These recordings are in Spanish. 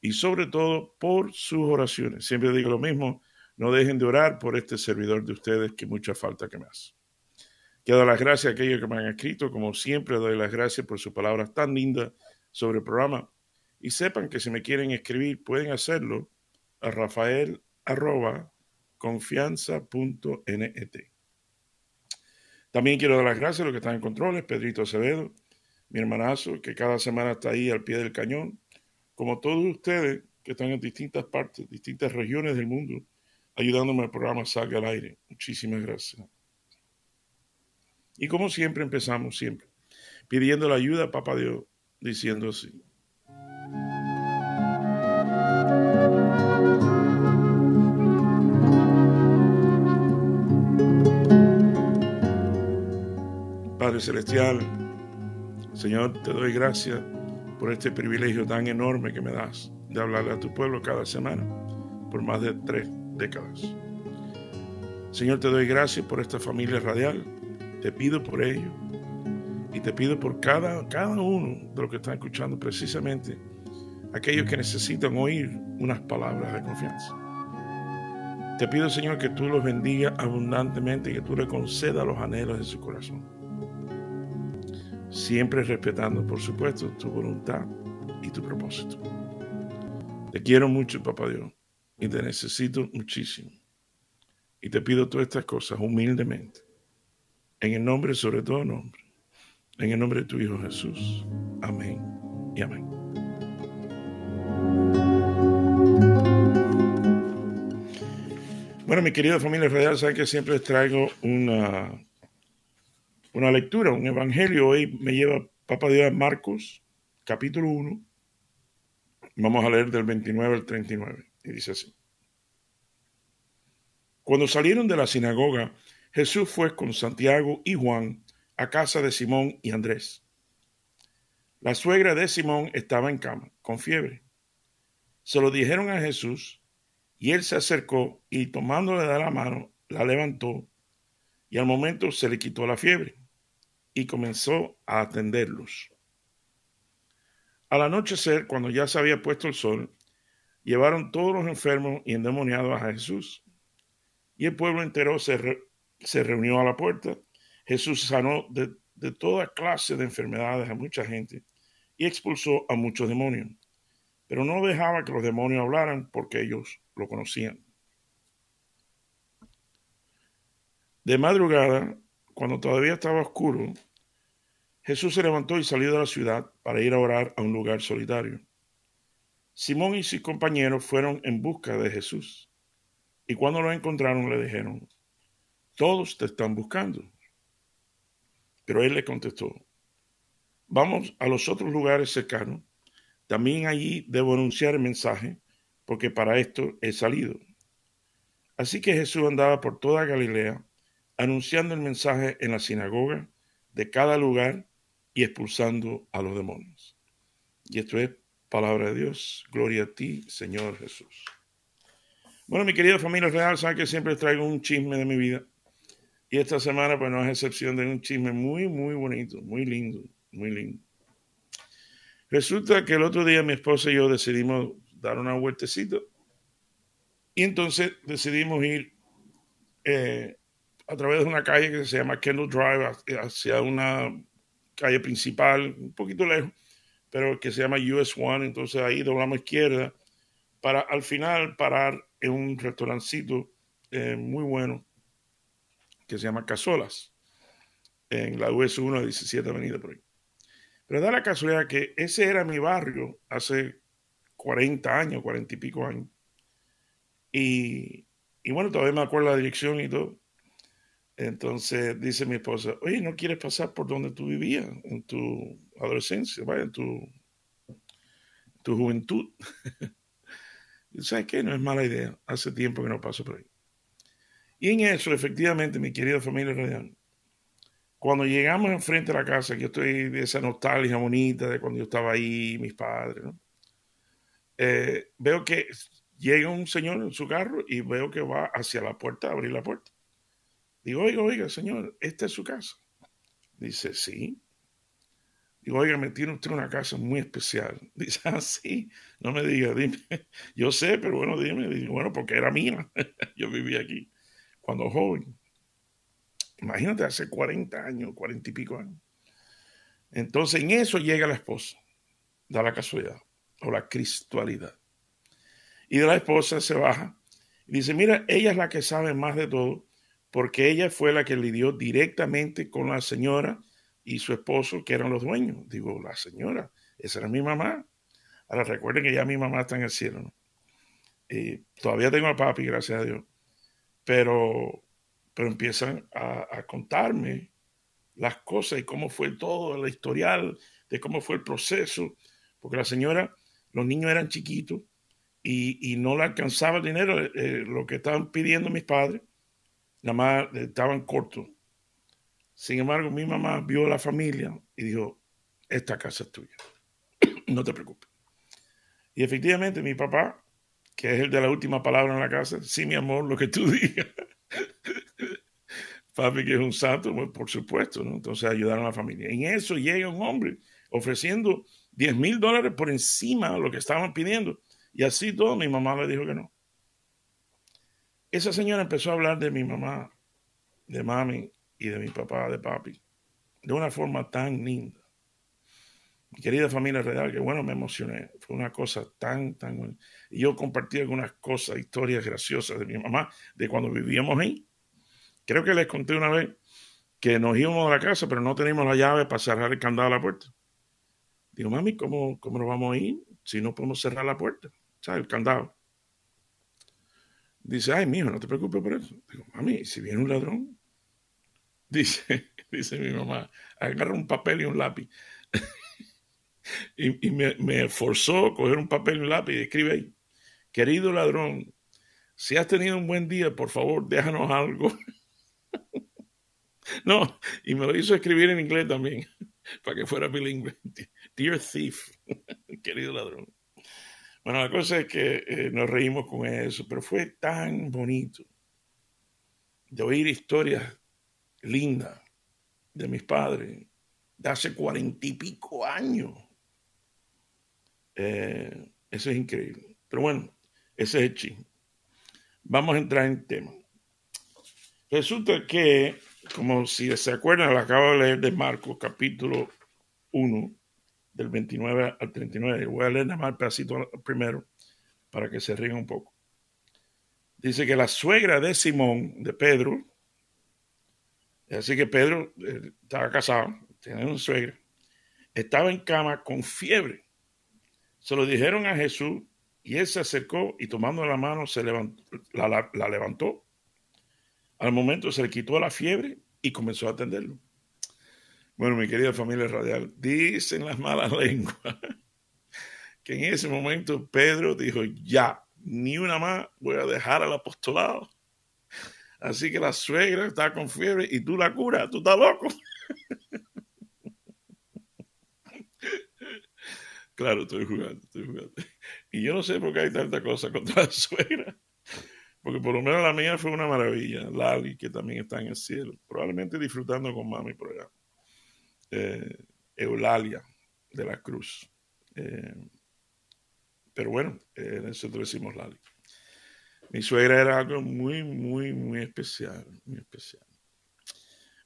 y sobre todo por sus oraciones. Siempre digo lo mismo, no dejen de orar por este servidor de ustedes que mucha falta que me hace. Quiero dar las gracias a aquellos que me han escrito, como siempre doy las gracias por sus palabras tan lindas sobre el programa. Y sepan que si me quieren escribir, pueden hacerlo a rafael También quiero dar las gracias a los que están en controles, Pedrito Acevedo, mi hermanazo, que cada semana está ahí al pie del cañón, como todos ustedes que están en distintas partes, distintas regiones del mundo, ayudándome al programa Salga al Aire. Muchísimas gracias. Y como siempre empezamos, siempre, pidiendo la ayuda a Papá Dios, diciendo así. Padre Celestial, Señor, te doy gracias por este privilegio tan enorme que me das de hablarle a tu pueblo cada semana por más de tres décadas. Señor, te doy gracias por esta familia radial. Te pido por ello y te pido por cada, cada uno de los que están escuchando precisamente aquellos que necesitan oír unas palabras de confianza. Te pido, Señor, que tú los bendiga abundantemente y que tú le concedas los anhelos de su corazón. Siempre respetando, por supuesto, tu voluntad y tu propósito. Te quiero mucho, papá Dios y te necesito muchísimo. Y te pido todas estas cosas humildemente, en el nombre, sobre todo nombre, en el nombre de tu Hijo Jesús. Amén y amén. Bueno, mi querida familia radial, saben que siempre les traigo una, una lectura, un evangelio. Hoy me lleva Papa Dios Marcos, capítulo 1. Vamos a leer del 29 al 39. Y dice así. Cuando salieron de la sinagoga, Jesús fue con Santiago y Juan a casa de Simón y Andrés. La suegra de Simón estaba en cama, con fiebre. Se lo dijeron a Jesús y él se acercó y tomándole de la mano, la levantó y al momento se le quitó la fiebre y comenzó a atenderlos. Al anochecer, cuando ya se había puesto el sol, llevaron todos los enfermos y endemoniados a Jesús. Y el pueblo entero se, reunió a la puerta. Jesús sanó de, de toda clase de enfermedades a mucha gente y expulsó a muchos demonios. Pero no dejaba que los demonios hablaran porque ellos lo conocían. De madrugada, cuando todavía estaba oscuro, Jesús se levantó y salió de la ciudad para ir a orar a un lugar solitario. Simón y sus compañeros fueron en busca de Jesús. Y cuando lo encontraron le dijeron, todos te están buscando. Pero él le contestó, vamos a los otros lugares cercanos. También allí debo anunciar el mensaje, porque para esto he salido. Así que Jesús andaba por toda Galilea, anunciando el mensaje en la sinagoga de cada lugar y expulsando a los demonios. Y esto es Palabra de Dios. Gloria a ti, Señor Jesús. Bueno, mi querida familia real, saben que siempre traigo un chisme de mi vida. Y esta semana, pues no es excepción de un chisme muy, muy bonito, muy lindo, muy lindo. Resulta que el otro día mi esposa y yo decidimos dar una vueltecita. Y entonces decidimos ir eh, a través de una calle que se llama Kendall Drive hacia una calle principal, un poquito lejos pero que se llama US One, entonces ahí doblamos izquierda para al final parar en un restaurancito eh, muy bueno que se llama Casolas, en la US 1, 17 Avenida por ahí. Pero da la casualidad que ese era mi barrio hace 40 años, 40 y pico años. Y, y bueno, todavía me acuerdo la dirección y todo. Entonces dice mi esposa, oye, ¿no quieres pasar por donde tú vivías en tu adolescencia, vaya, en tu, tu juventud? ¿Sabes qué? No es mala idea. Hace tiempo que no paso por ahí. Y en eso, efectivamente, mi querida familia radial, cuando llegamos enfrente de la casa, que yo estoy de esa nostalgia bonita de cuando yo estaba ahí, mis padres, ¿no? Eh, veo que llega un señor en su carro y veo que va hacia la puerta a abrir la puerta. Digo, oiga, oiga, señor, ¿esta es su casa? Dice, sí. Digo, oiga, me tiene usted una casa muy especial. Dice, ah, sí, no me diga, dime. Yo sé, pero bueno, dime. Bueno, porque era mía. Yo vivía aquí cuando joven. Imagínate, hace 40 años, 40 y pico años. Entonces, en eso llega la esposa. Da la casualidad o la cristualidad. Y de la esposa se baja y dice, mira, ella es la que sabe más de todo, porque ella fue la que lidió directamente con la señora y su esposo, que eran los dueños. Digo, la señora, esa era mi mamá. Ahora recuerden que ya mi mamá está en el cielo. Y todavía tengo a papi, gracias a Dios pero, pero empiezan a, contarme las cosas y cómo fue todo, el historial, de cómo fue el proceso, porque la señora, los niños eran chiquitos y, no le alcanzaba el dinero, eh, eh, lo que estaban pidiendo mis padres, nada más estaban cortos. Sin embargo, mi mamá vio a la familia y dijo, esta casa es tuya, no te preocupes. Y efectivamente mi papá que es el de la última palabra en la casa. Sí, mi amor, lo que tú digas. Papi, que es un santo, pues, por supuesto, ¿no? Entonces ayudaron a la familia. En eso llega un hombre ofreciendo 10 mil dólares por encima de lo que estaban pidiendo. Y así todo, mi mamá le dijo que no. Esa señora empezó a hablar de mi mamá, de mami y de mi papá, de papi, de una forma tan linda mi querida familia real, que bueno, me emocioné. Fue una cosa tan, tan buena. Y yo compartí algunas cosas, historias graciosas de mi mamá, de cuando vivíamos ahí. Creo que les conté una vez que nos íbamos a la casa, pero no teníamos la llave para cerrar el candado a la puerta. Digo, mami, ¿cómo, cómo nos vamos a ir si no podemos cerrar la puerta? ¿Sabes? El candado. Dice, ay, mijo, no te preocupes por eso. Digo, mami, si viene un ladrón, dice, dice mi mamá, agarra un papel y un lápiz y, me, forzó a coger un papel y un lápiz y escribe ahí, querido ladrón, si has tenido un buen día, por favor, déjanos algo. no, y me lo hizo escribir en inglés también, para que fuera bilingüe. Dear thief, querido ladrón. Bueno, la cosa es que eh, nos reímos con eso, pero fue tan bonito de oír historias lindas de mis padres de hace cuarenta y pico años eh, eso es increíble. Pero bueno, ese es el chisme. Vamos a entrar en tema. Resulta que, como si se acuerdan, lo acabo de leer de Marcos, capítulo 1, del 29 al 39. Voy a leer nada más el pedacito primero para que se rían un poco. Dice que la suegra de Simón, de Pedro, así que Pedro eh, estaba casado, tenía una suegra, estaba en cama con fiebre se lo dijeron a Jesús y él se acercó y tomando la mano se levantó, la, levantó. Al momento se le quitó la fiebre y comenzó a atenderlo. Bueno, mi querida familia radial, dicen las malas lenguas que en ese momento Pedro dijo, ya, ni una más voy a dejar al apostolado. Así que la suegra está con fiebre y tú la curas, tú estás loco. Claro, estoy jugando, estoy jugando. Y yo no sé por qué hay tanta cosa contra la suegra. Porque por lo menos la mía fue una maravilla. Lali, que también está en el cielo. Probablemente disfrutando con mami por allá. Eh, Eulalia de la Cruz. Eh, pero bueno, nosotros decimos Lali. Mi suegra era algo muy, muy, muy especial. Muy especial.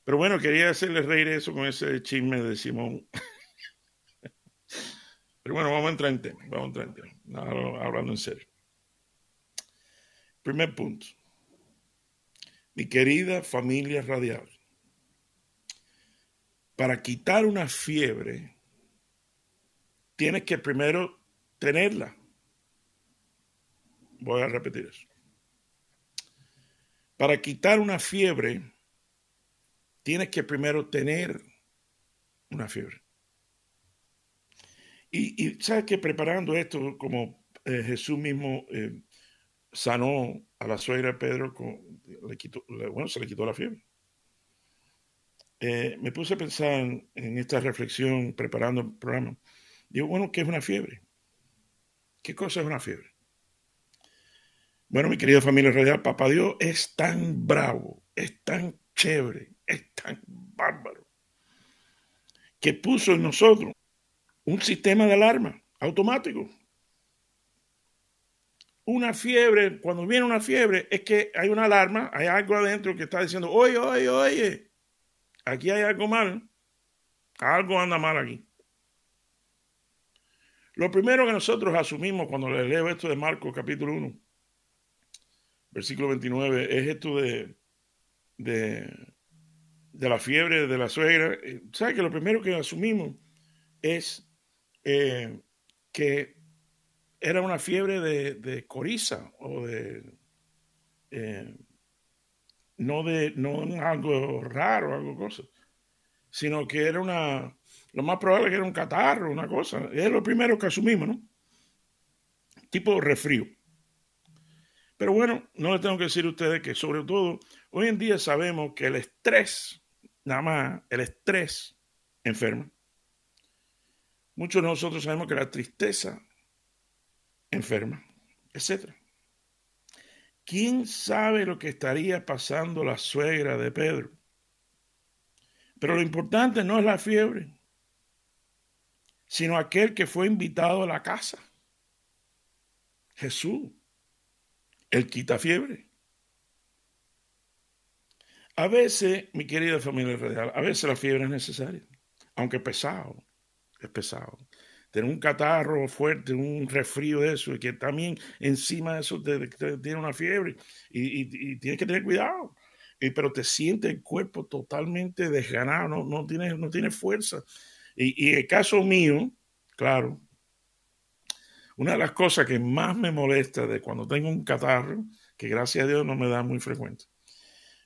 Pero bueno, quería hacerle reír eso con ese chisme de Simón. Pero bueno, vamos a entrar en tema, vamos a entrar en tema, hablando en serio. Primer punto. Mi querida familia radial, para quitar una fiebre, tienes que primero tenerla. Voy a repetir eso. Para quitar una fiebre, tienes que primero tener una fiebre. Y, sabes que preparando esto como eh, Jesús mismo eh, sanó a la suegra de Pedro, con, le quitó, bueno, se le quitó la fiebre. Eh, me puse a pensar en, esta reflexión preparando el programa. Digo, bueno, ¿qué es una fiebre? ¿Qué cosa es una fiebre? Bueno, mi querida familia radial, Papá Dios es tan bravo, es tan chévere, es tan bárbaro, que puso en nosotros un sistema de alarma automático. Una fiebre, cuando viene una fiebre, es que hay una alarma, hay algo adentro que está diciendo, oye, oye, oye, aquí hay algo mal, algo anda mal aquí. Lo primero que nosotros asumimos cuando le leo esto de Marcos capítulo 1, versículo 29, es esto de, de, la fiebre de la suegra. Eh, ¿Sabes que lo primero que asumimos es eh, que era una fiebre de, coriza o de... Eh, no de no algo raro, algo cosa, sino que era una, lo más probable que era un catarro, una cosa. Es lo primero que asumimos, ¿no? Tipo resfrío. Pero bueno, no les tengo que decir a ustedes que sobre todo hoy en día sabemos que el estrés, nada más, el estrés enferma. Muchos de nosotros sabemos que la tristeza enferma, etcétera. ¿Quién sabe lo que estaría pasando la suegra de Pedro? Pero lo importante no es la fiebre, sino aquel que fue invitado a la casa. Jesús, el quita fiebre. A veces, mi querida familia real, a veces la fiebre es necesaria, aunque pesado, es pesado tener un catarro fuerte, un resfrío de eso, y que también encima de eso te, tiene una fiebre y, tienes que tener cuidado. pero te siente el cuerpo totalmente desganado, no, no tienes no tiene fuerza. Y, y el caso mío, claro, una de las cosas que más me molesta de cuando tengo un catarro, que gracias a Dios no me da muy frecuente,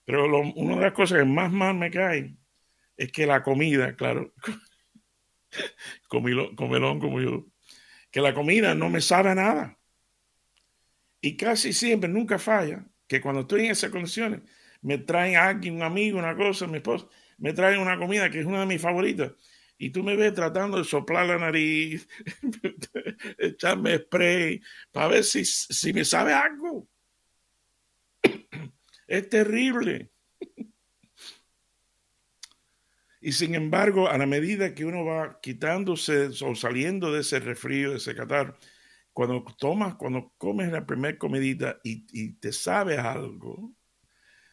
pero una de las cosas que más mal me cae es que la comida, claro, comelón como yo, que la comida no me sabe nada. Y casi siempre, nunca falla, que cuando estoy en esas condiciones, me traen a alguien, un amigo, una cosa, mi esposa, me traen una comida que es una de mis favoritas. Y tú me ves tratando de soplar la nariz, echarme spray, para ver si, si me sabe algo. es terrible. Y sin embargo, a la medida que uno va quitándose o saliendo de ese resfrío, de ese catar, cuando tomas, cuando comes la primera comidita y, te sabes algo,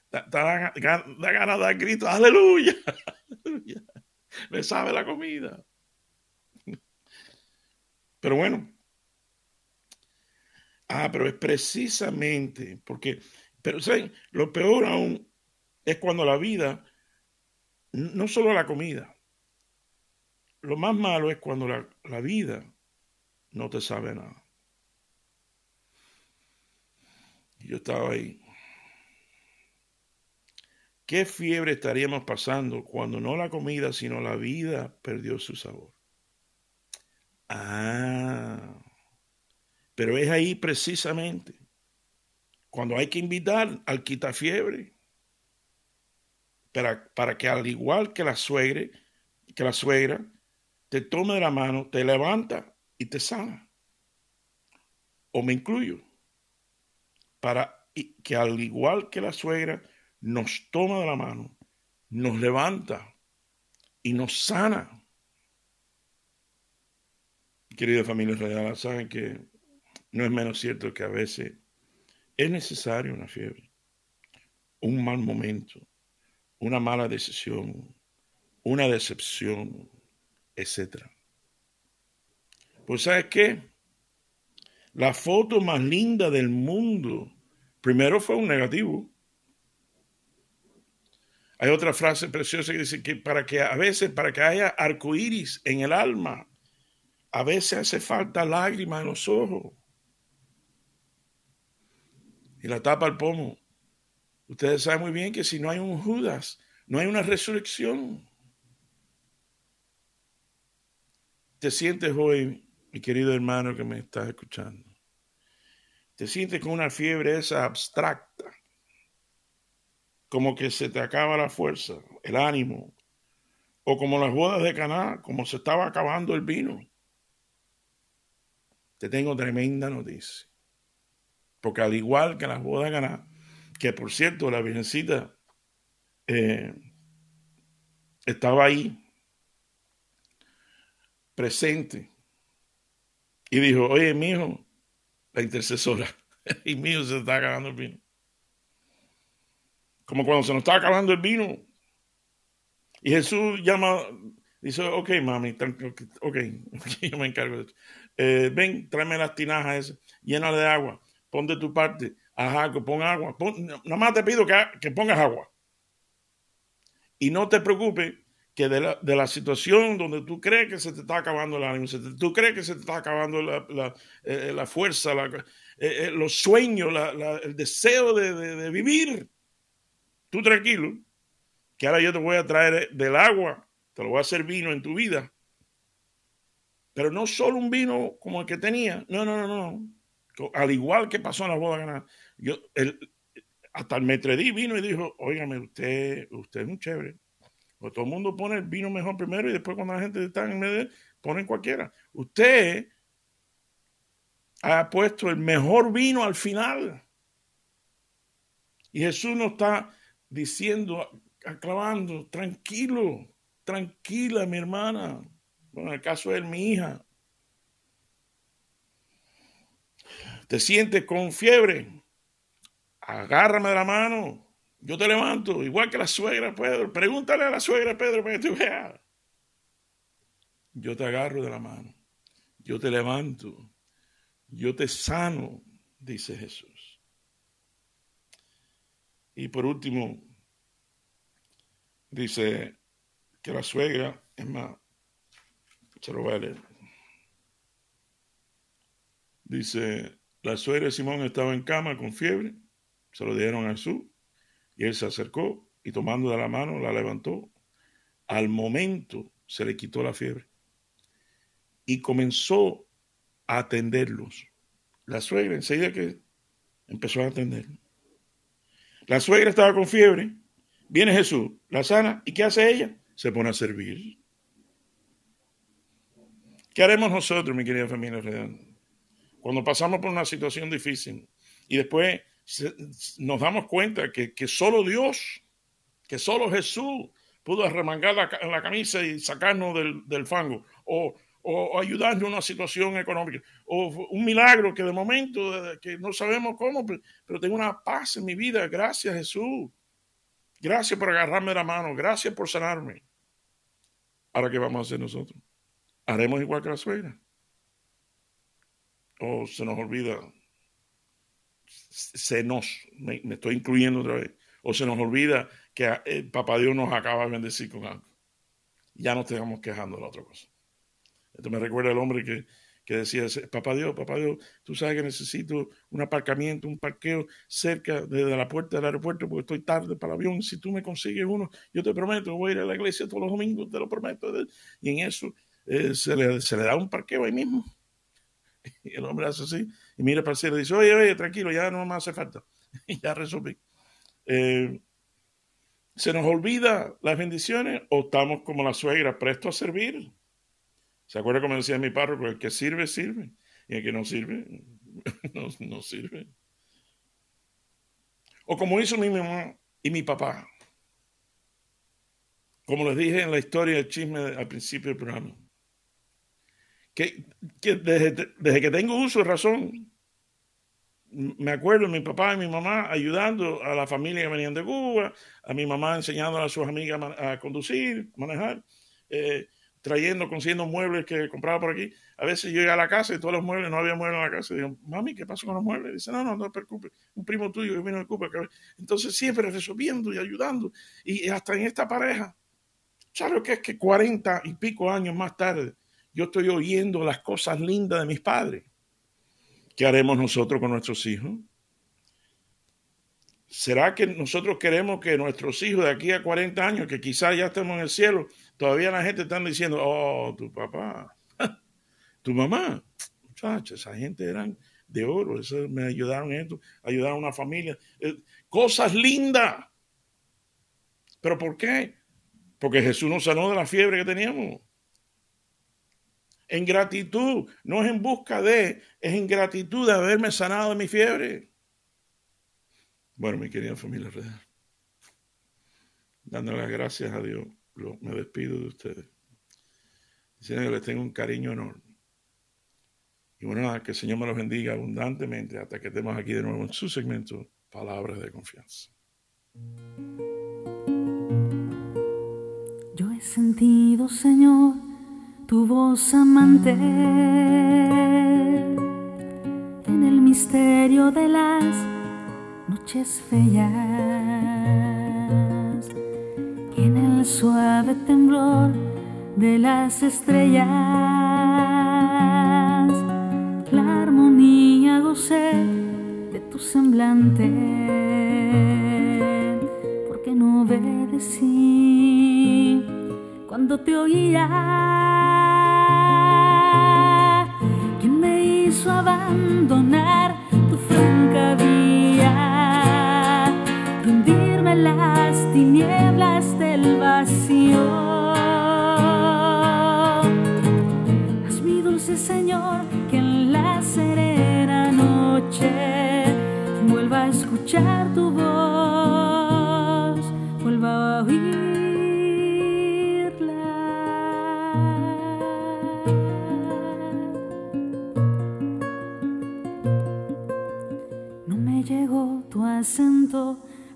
da, ganas de dar gritos, aleluya, me sabe la comida. Pero bueno, ah, pero es precisamente porque, pero ¿saben? Lo peor aún es cuando la vida no solo la comida. Lo más malo es cuando la, vida no te sabe nada. Yo estaba ahí. ¿Qué fiebre estaríamos pasando cuando no la comida, sino la vida perdió su sabor? Ah, pero es ahí precisamente cuando hay que invitar al quitafiebre para, que al igual que la suegra, que la suegra, te tome de la mano, te levanta y te sana. O me incluyo, para que al igual que la suegra nos toma de la mano, nos levanta y nos sana. Querida familia real, saben que no es menos cierto que a veces es necesario una fiebre, un mal momento, una mala decisión, una decepción, etc. Pues ¿sabes qué? La foto más linda del mundo, primero fue un negativo. Hay otra frase preciosa que dice que para que a veces, para que haya arcoíris en el alma, a veces hace falta lágrimas en los ojos. Y la tapa el pomo. Ustedes saben muy bien que si no hay un Judas, no hay una resurrección. ¿Te sientes hoy, mi querido hermano que me estás escuchando? te sientes con una fiebre esa abstracta, como que se te acaba la fuerza, el ánimo, o como las bodas de Caná, como se estaba acabando el vino. Te tengo tremenda noticia. Porque al igual que las bodas de Caná, que por cierto, la Virgencita eh, estaba ahí, presente, y dijo, oye, mi hijo, la intercesora, y mío se está acabando el vino. Como cuando se nos está acabando el vino, y Jesús llama, dice, ok, mami, ok, yo me encargo de esto. Eh, ven, tráeme las tinajas esas, de agua, pon de tu parte, ajá, que pon agua, nada más te pido que, que, pongas agua. Y no te preocupes que de la, de la, situación donde tú crees que se te está acabando el ánimo, tú crees que se te está acabando la, la, eh, la fuerza, eh, los sueños, el deseo de, de, de vivir, tú tranquilo, que ahora yo te voy a traer del agua, te lo voy a hacer vino en tu vida. Pero no solo un vino como el que tenía, no, no, no, no. Al igual que pasó en la boda yo, el, hasta el metredí vino y dijo, óigame, usted, usted es un chévere. Pues todo el mundo pone el vino mejor primero y después cuando la gente está en medio, ponen cualquiera. Usted ha puesto el mejor vino al final. Y Jesús nos está diciendo, aclamando, tranquilo, tranquila, mi hermana. Bueno, en el caso de mi hija. Te sientes con fiebre. Agárrame de la mano. Yo te levanto, igual que la suegra Pedro. Pregúntale a la suegra Pedro para que tú veas. Yo te agarro de la mano. Yo te levanto. Yo te sano, dice Jesús. Y por último, Dice que la suegra, es más, se lo voy a leer. Dice, la suegra de Simón estaba en cama con fiebre, se lo dieron a Jesús y él se acercó y tomando de la mano la levantó. Al momento se le quitó la fiebre y comenzó a atenderlos. La suegra enseguida que empezó a atender. La suegra estaba con fiebre Viene Jesús, la sana, ¿y qué hace ella? Se pone a servir. ¿Qué haremos nosotros, mi querida familia Cuando pasamos por una situación difícil y después nos damos cuenta que, que solo Dios, que solo Jesús pudo arremangar la, la camisa y sacarnos del, del fango, o, o, ayudarnos en una situación económica, o un milagro que de momento, que no sabemos cómo, pero, pero tengo una paz en mi vida, gracias Jesús. Gracias por agarrarme la mano. Gracias por sanarme. Ahora, ¿qué vamos a hacer nosotros? ¿Haremos igual que la suegra? ¿O se nos olvida? Se nos, me, estoy incluyendo otra vez. ¿O se nos olvida que eh, Papá Dios nos acaba de bendecir con algo? Ya no estamos quejando de la otra cosa. Esto me recuerda al hombre que que decía, papá Dios, papá Dios, tú sabes que necesito un aparcamiento, un parqueo cerca de, la puerta del aeropuerto porque estoy tarde para el avión. Si tú me consigues uno, yo te prometo, voy a ir a la iglesia todos los domingos, te lo prometo. Y en eso eh, se, le, da un parqueo ahí mismo. Y el hombre hace así y mira para el cielo y dice, oye, oye, tranquilo, ya no me hace falta. Y ya resolví. Eh, ¿Se nos olvida las bendiciones o estamos como la suegra, presto a servir? ¿Se acuerda como decía mi párroco? El que sirve, sirve. Y el que no sirve, no, sirve. O como hizo mi mamá y mi papá. Como les dije en la historia del chisme al principio del programa. Que, desde, desde, que tengo uso de razón, me acuerdo de mi papá y mi mamá ayudando a la familia que venían de Cuba, a mi mamá enseñando a sus amigas a, conducir, manejar. Eh, trayendo, consiguiendo muebles que compraba por aquí. A veces yo iba a la casa y todos los muebles, no había muebles en la casa. Y digo, mami, ¿qué pasó con los muebles? dice, no, no, no te preocupes. Un primo tuyo que vino de Cuba. Entonces siempre resolviendo y ayudando. Y hasta en esta pareja. ¿Sabes que es que 40 y pico años más tarde yo estoy oyendo las cosas lindas de mis padres? ¿Qué haremos nosotros con nuestros hijos? ¿Será que nosotros queremos que nuestros hijos de aquí a 40 años, que quizás ya estemos en el cielo, todavía la gente está diciendo, oh, tu papá, tu mamá, muchachos, esa gente eran de oro. Eso me ayudaron esto, ayudaron a una familia. Eh, cosas lindas. ¿Pero por qué? Porque Jesús nos sanó de la fiebre que teníamos. En gratitud, no es en busca de, es en gratitud de haberme sanado de mi fiebre. Bueno, mi querida familia real, dándole las gracias a Dios, me despido de ustedes. Diciendo que les tengo un cariño enorme. Y bueno, que el Señor me los bendiga abundantemente hasta que estemos aquí de nuevo en su segmento, Palabras de Confianza. Yo he sentido, Señor, tu voz amante en el misterio de las noches feas y en el suave temblor de las estrellas. La armonía gocé de tu semblante porque no obedecí cuando te oía abandonar tu franca vía en las tinieblas del vacío.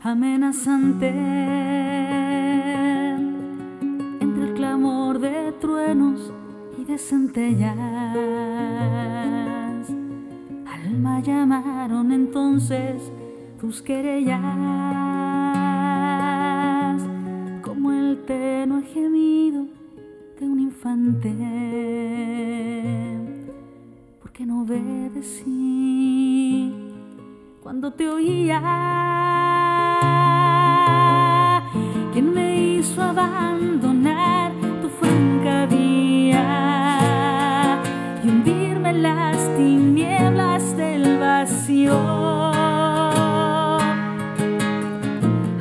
Amenazante entre el clamor de truenos y de centellas. Alma llamaron entonces tus querellas como el tenue gemido de un infante. Porque no obedecí cuando te oía abandonar tu franca vía y hundirme en las tinieblas del vacío.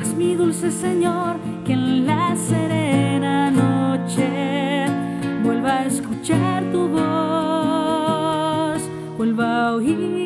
Haz mi dulce Señor que en la serena noche vuelva a escuchar tu voz, vuelva a oír.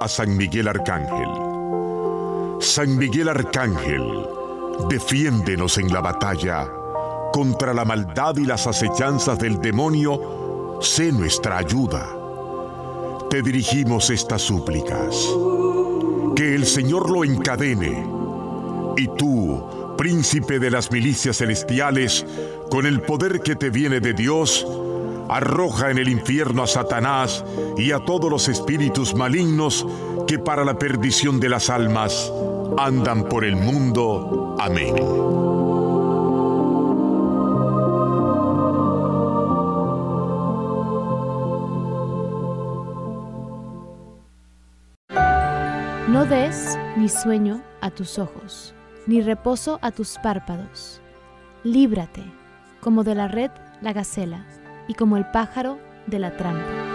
A San Miguel Arcángel. San Miguel Arcángel, defiéndenos en la batalla. Contra la maldad y las acechanzas del demonio, sé nuestra ayuda. Te dirigimos estas súplicas. Que el Señor lo encadene. Y tú, príncipe de las milicias celestiales, con el poder que te viene de Dios, arroja en el infierno a Satanás y a todos los espíritus malignos que para la perdición de las almas andan por el mundo. Amén. No des ni sueño a tus ojos, ni reposo a tus párpados. Líbrate, como de la red la gacela y como el pájaro de la trampa.